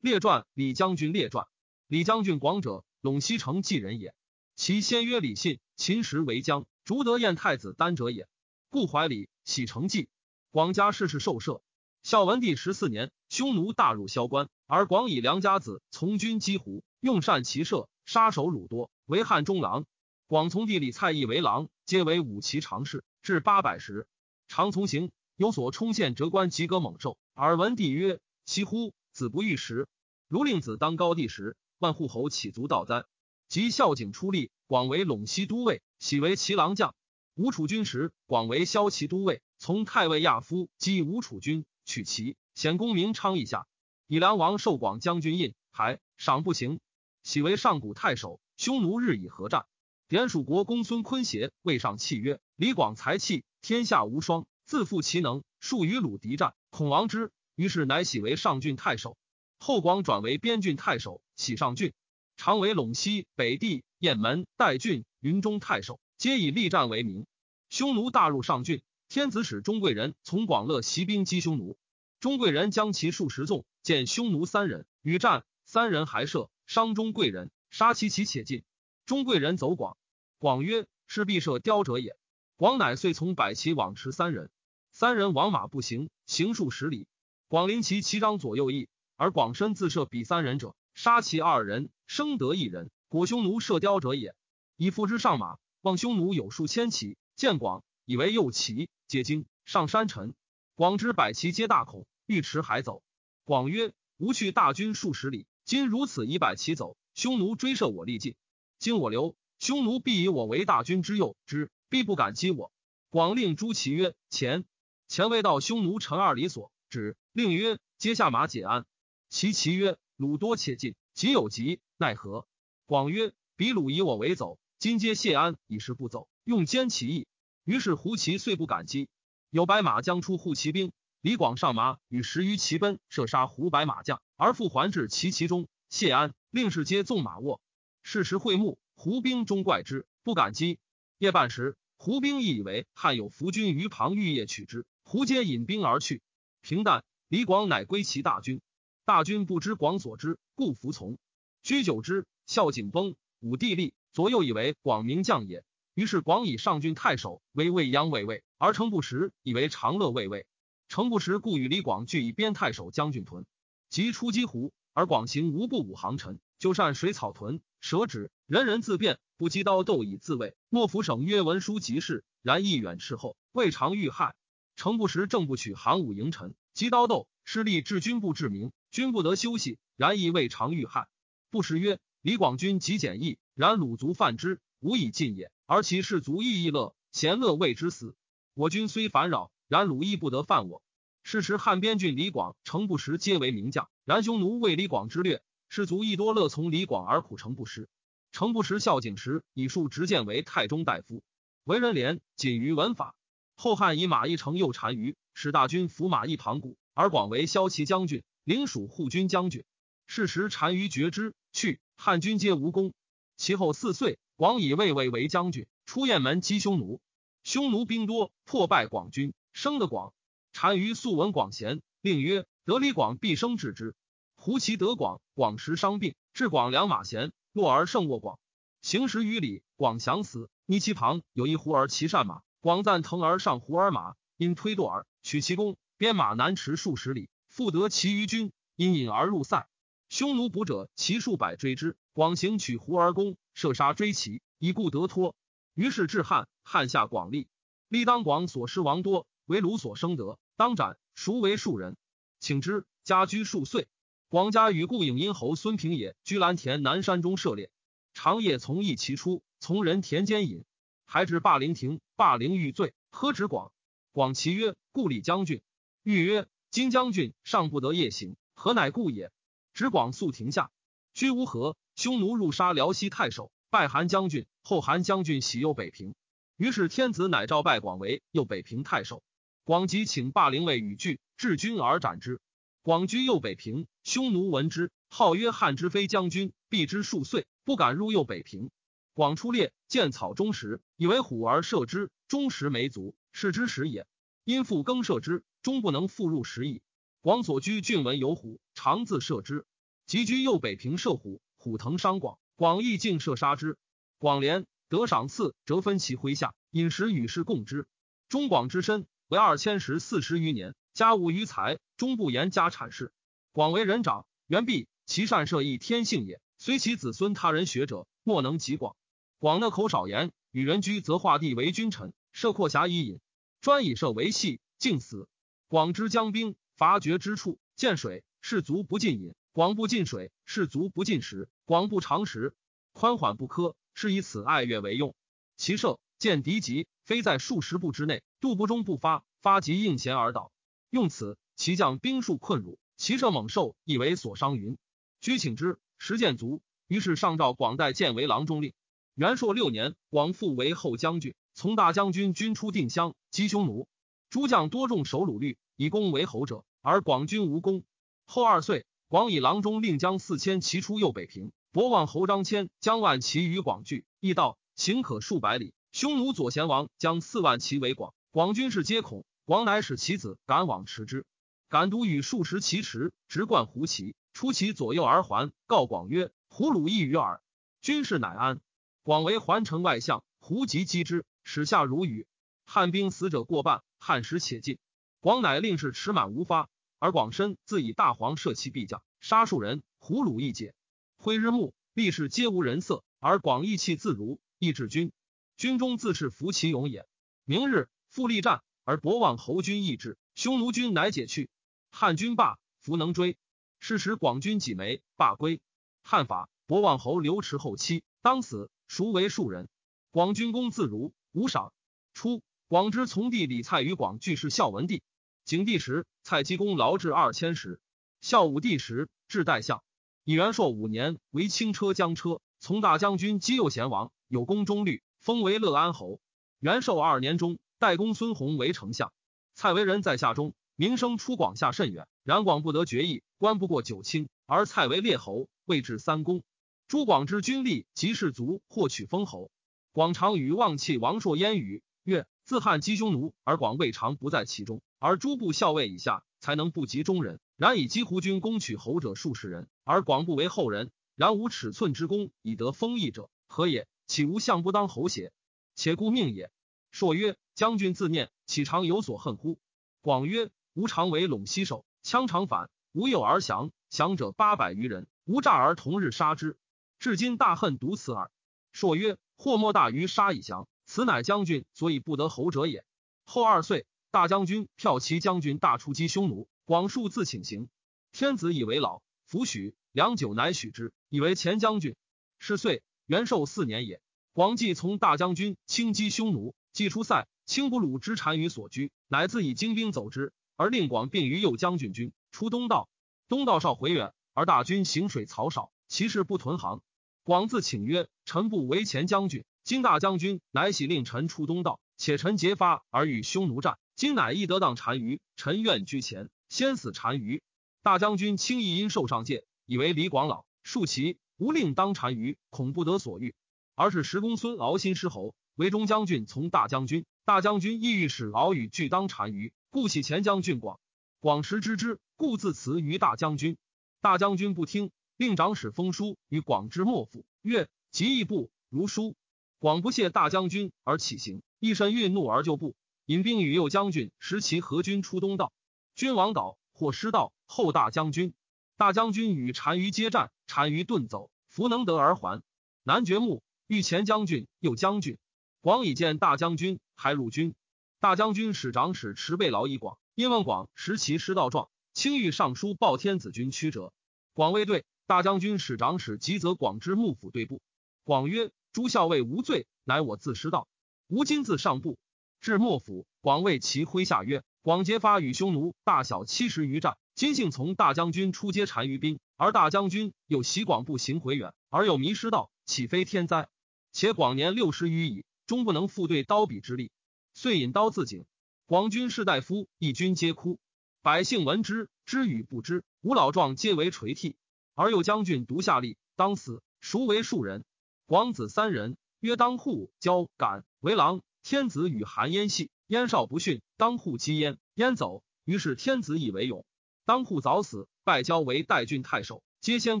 列传李将军列传李将军广者，陇西城纪人也。其先曰李信，秦时为将，逐得燕太子丹者也。故怀礼，喜成纪。广家世事受赦。孝文帝十四年，匈奴大入萧关，而广以良家子从军击胡，用善骑射，杀首虏多，为汉中郎。广从弟李蔡义为郎，皆为武骑常侍，至八百石。常从行，有所冲陷折关，及格猛兽。耳闻帝曰：“其乎！子不遇时。如令子当高帝时，万户侯岂足道哉？”及孝景出力，广为陇西都尉，喜为骑郎将。吴楚军时，广为骁骑都尉，从太尉亚夫击吴楚军。取其显功名昌邑下，以梁王受广将军印，还赏不行，喜为上古太守。匈奴日以合战，典属国公孙坤邪未上契曰：“李广才气，天下无双，自负其能，数与鲁敌战，恐王之。”于是乃喜为上郡太守。后广转为边郡太守，喜上郡，常为陇西、北地、雁门、代郡、云中太守，皆以力战为名。匈奴大入上郡。天子使钟贵人从广乐袭兵击匈奴，钟贵人将其数十纵，见匈奴三人与战，三人还射伤钟贵人，杀其其且尽。钟贵人走广，广曰：“是必射雕者也。”广乃遂从百骑往驰三人，三人往马步行，行数十里。广陵其骑张左右翼，而广身自射比三人者，杀其二人，生得一人。果匈奴射雕者也。以父之上马，望匈奴有数千骑，见广，以为右骑。皆惊，上山沉。广之百骑皆大恐，欲驰还走。广曰：“吾去大军数十里，今如此以百骑走，匈奴追射我力尽。今我留，匈奴必以我为大军之右之，必不敢击我。”广令诸骑曰：“前。”前未到匈奴陈二里所，止。令曰：“皆下马解鞍。”其骑曰：“鲁多且进，急有急，奈何？”广曰：“比鲁以我为走，今皆谢安，以示不走，用坚其意。”于是胡骑遂不敢击，有白马将出护骑兵，李广上马与十余骑奔，射杀胡白马将，而复还至其骑中。谢安令士皆纵马卧。是时会幕，胡兵中怪之，不敢击。夜半时，胡兵亦以为汉有伏军于旁，欲夜取之。胡皆引兵而去。平淡，李广乃归其大军。大军不知广所知，故服从。居久之，孝景崩，武帝立，左右以为广明将也。于是广以上郡太守为未央卫尉，而程不识以为长乐卫尉。程不识故与李广俱以边太守将军屯。及出击胡，而广行无不武行臣，就善水草屯，舍止，人人自便，不击刀斗以自卫。莫府省曰文书即事，然亦远斥后，未尝遇害。程不时正不取韩武迎臣，及刀斗，失利至军部至明，军不得休息，然亦未尝遇害。不时曰：李广军极简易，然鲁族犯之，无以尽也。而其士卒亦亦乐，贤乐谓之死。我军虽烦扰，然鲁亦不得犯我。是时汉边郡李广、程不识皆为名将，然匈奴为李广之略，士卒亦多乐从李广而苦程不识。程不识孝景时以数执剑为太中大夫，为人廉，谨于文法。后汉以马邑城右单于，使大军伏马邑旁谷，而广为骁骑将军，领属护军将军。是时单于绝之，去，汉军皆无功。其后四岁。广以魏魏为将军，出雁门击匈奴。匈奴兵多，破败广军，生得广。单于素闻广贤，令曰：“得李广，必生治之。”胡骑得广，广时伤病，至广良马贤，落而胜卧广。行十余里，广降死。逆其旁有一胡儿骑善马，广赞腾而上胡儿马，因推堕而取其弓，鞭马南驰数十里，复得其余军，因引而入塞。匈奴捕者骑数百追之，广行取胡儿弓。射杀追骑，以故得脱。于是至汉，汉下广利。立当广所失王多，为鲁所生得，当斩。孰为庶人？请之。家居数岁。广家与故颍阴侯孙平也居蓝田南山中射猎，长夜从一骑出，从人田间饮，还至霸陵亭，霸陵欲醉，喝止广。广其曰：“故李将军。”欲曰：“今将军尚不得夜行，何乃故也？”止广速停下，居无何。匈奴入杀辽西太守，拜韩将军。后韩将军喜右北平，于是天子乃召拜广为右北平太守。广即请霸陵尉与拒，至军而斩之。广居右北平，匈奴闻之，号曰汉之非将军，避之数岁，不敢入右北平。广出猎，见草中食，以为虎而射之，终食没足，是之食也。因复更射之，终不能复入食矣。广所居郡闻有虎，常自射之。及居右北平射虎，虎腾伤广，广义竟射杀之。广连得赏赐，折分其麾下，饮食与世共之。中广之身为二千石四十余年，家无余财，终不言家产事。广为人长，元毕，其善射亦天性也。虽其子孙他人学者，莫能及广。广讷口少言，与人居，则化地为君臣，设阔狭以引，专以射为戏，竟死。广之将兵伐绝之处，见水，士卒不进饮；广不进水，士卒不进食。广不常食，宽缓不苛，是以此爱乐为用。其射见敌急，非在数十步之内，度不中不发，发即应弦而倒。用此，其将兵数困辱，其射猛兽亦为所伤。云居请之，实见足。于是上诏广代建为郎中令。元朔六年，广复为后将军，从大将军军出定襄，击匈奴。诸将多重守鲁律，以功为侯者，而广军无功。后二岁，广以郎中令将四千骑出右北平。博望侯张骞将万骑与广聚，亦道行可数百里。匈奴左贤王将四万骑围广，广军士皆恐。广乃使其子赶往持之。敢独与数十骑驰，直贯胡骑，出其左右而还，告广曰：“胡虏一于耳。”军士乃安。广为环城外相，胡即击之，使下如雨。汉兵死者过半，汉时且尽。广乃令士持满无发，而广身自以大黄射其必将，杀数人，胡虏一解。挥日暮，力士皆无人色，而广义气自如，亦至军。军中自是服其勇也。明日复力战，而博望侯军亦至，匈奴军乃解去。汉军罢，弗能追。是时广军几枚，罢归。汉法博望侯刘持后期，当死。孰为庶人？广军功自如，无赏。初，广之从弟李蔡与广俱是孝文帝。景帝时，蔡积功劳至二千石。孝武帝时，至代相。以元朔五年，为轻车将车，从大将军击右贤王，有功中律，封为乐安侯。元寿二年中，代公孙弘为丞相。蔡为人在下中，名声出广下甚远。然广不得决议，官不过九卿，而蔡为列侯，位至三公。诸广之军力及士卒，获取封侯。广常与望气王朔烟语曰：“自汉击匈奴，而广未尝不在其中。而诸部校尉以下，才能不及中人。然以击胡军攻取侯者数十人，而广不为后人。然无尺寸之功以得封邑者，何也？岂无相不当侯邪？且故命也。”朔曰：“将军自念，岂常有所恨乎？”广曰：“吾常为陇西守，羌常反，无有而降，降者八百余人，无诈而同日杀之。”至今大恨独此耳。朔曰：“祸莫大于杀以降，此乃将军所以不得侯者也。”后二岁，大将军骠骑将军大出击匈奴，广数自请行。天子以为老，弗许。良久，乃许之，以为前将军。是岁，元寿四年也。广济从大将军轻击匈奴，既出塞，轻不鲁之单于所居，乃自以精兵走之，而令广并于右将军军出东道。东道少回远，而大军行水草少，其势不屯行。广自请曰：“臣不为前将军，今大将军乃喜令臣出东道，且臣结发而与匈奴战。今乃亦得当单于，臣愿居前，先死单于。”大将军轻易因受上戒，以为李广老数其无令当单于，恐不得所欲，而是石公孙敖新失侯为中将军，从大将军。大将军意欲使敖与俱当单于，故起前将军广。广时知之，故自辞于大将军。大将军不听。令长史封书与广之莫府，曰：“即义不如书。”广不谢大将军而起行，一身愠怒而就步，引兵与右将军时其合军出东道。君王倒，或失道。后大将军，大将军与单于接战，单于遁走，弗能得而还。南绝木，遇前将军，右将军。广以见大将军，还入军。大将军使长史持备劳以广，因问广识其失道状，轻欲上书报天子军曲折。广未对。大将军使长史吉泽广之幕府对簿，广曰：“诸校尉无罪，乃我自失道。吾今自上部至幕府，广谓其麾下曰：‘广结发与匈奴大小七十余战，今幸从大将军出接单于兵，而大将军又袭广步行回远，而又迷失道，岂非天灾？且广年六十余矣，终不能复对刀笔之力，遂引刀自警。广军士大夫一军皆哭，百姓闻之，知与不知，吾老壮皆为垂涕。”而右将军独下吏，当死。孰为庶人？广子三人，曰当户、交、敢为郎。天子与韩燕系，燕少不逊，当户击燕，燕走。于是天子以为勇。当户早死，拜交为代郡太守，皆先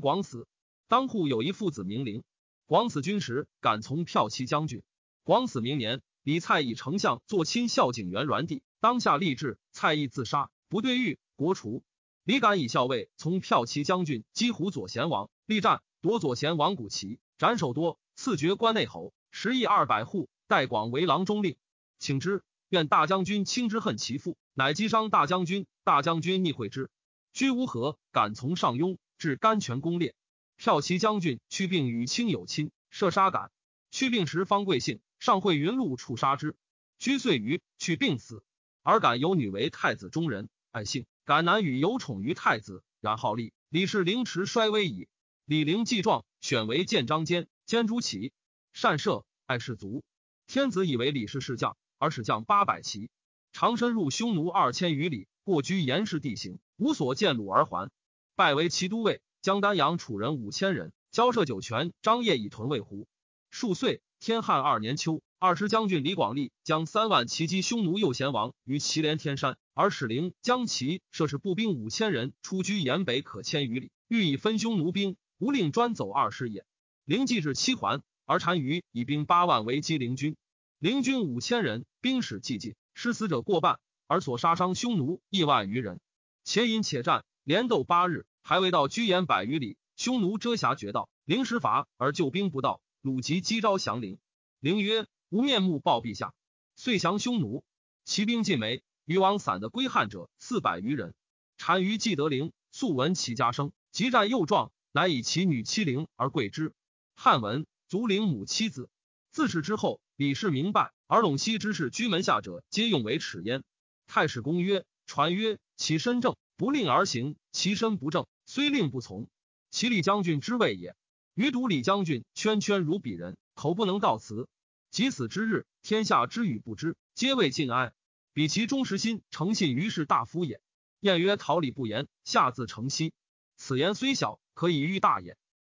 广死。当户有一父子名陵，广死军时，敢从骠骑将军。广死明年，李蔡以丞相坐亲孝景元软帝，当下立志，蔡意自杀，不对狱，国除。李敢以校尉从骠骑将军击胡左贤王，力战夺左贤王古旗，斩首多，赐爵关内侯，十亿二百户，代广为郎中令。请之，愿大将军轻之恨其父，乃击伤大将军。大将军逆会之，居无何，敢从上庸，至甘泉攻略。骠骑将军去病与亲有亲，射杀敢。去病时方贵姓，上会云路处杀之。居岁余，去病死。而敢有女为太子中人，爱姓。敢南与有宠于太子，然好立。李氏凌迟衰微矣。李陵既壮，选为建章监，监诸骑，善射，爱士卒。天子以为李氏是将，而使将八百骑，长深入匈奴二千余里，过居严氏地形，无所见虏而还。拜为骑都尉。将丹阳楚人五千人交涉酒泉，张掖以屯卫胡。数岁，天汉二年秋，二师将军李广利将三万骑击匈奴右贤王于祁连天山，而使陵将其设置步兵五千人出居延北可千余里，欲以分匈奴兵，无令专走二师也。陵既至七环，而单于以兵八万为击陵军，陵军五千人，兵使既尽，失死者过半，而所杀伤匈奴一万余人。且饮且战，连斗八日。还未到居延百余里，匈奴遮瑕绝道，灵时伐而救兵不到，鲁即击招降陵。陵曰：“无面目报陛下。”遂降匈奴，骑兵尽没，余王散的归汉者四百余人。单于既得陵，素闻其家生，即战幼壮，乃以其女妻陵而贵之。汉文卒陵母妻子。自此之后，李氏明白，而陇西之士居门下者，皆用为耻焉。太史公曰：“传曰，其身正。”不令而行，其身不正，虽令不从，其李将军之谓也。余独李将军圈圈如鄙人，口不能道辞。及死之日，天下知与不知，皆谓敬哀。比其忠实心，诚信于是大夫也。晏曰：“桃李不言，下自成蹊。此言虽小，可以喻大也。”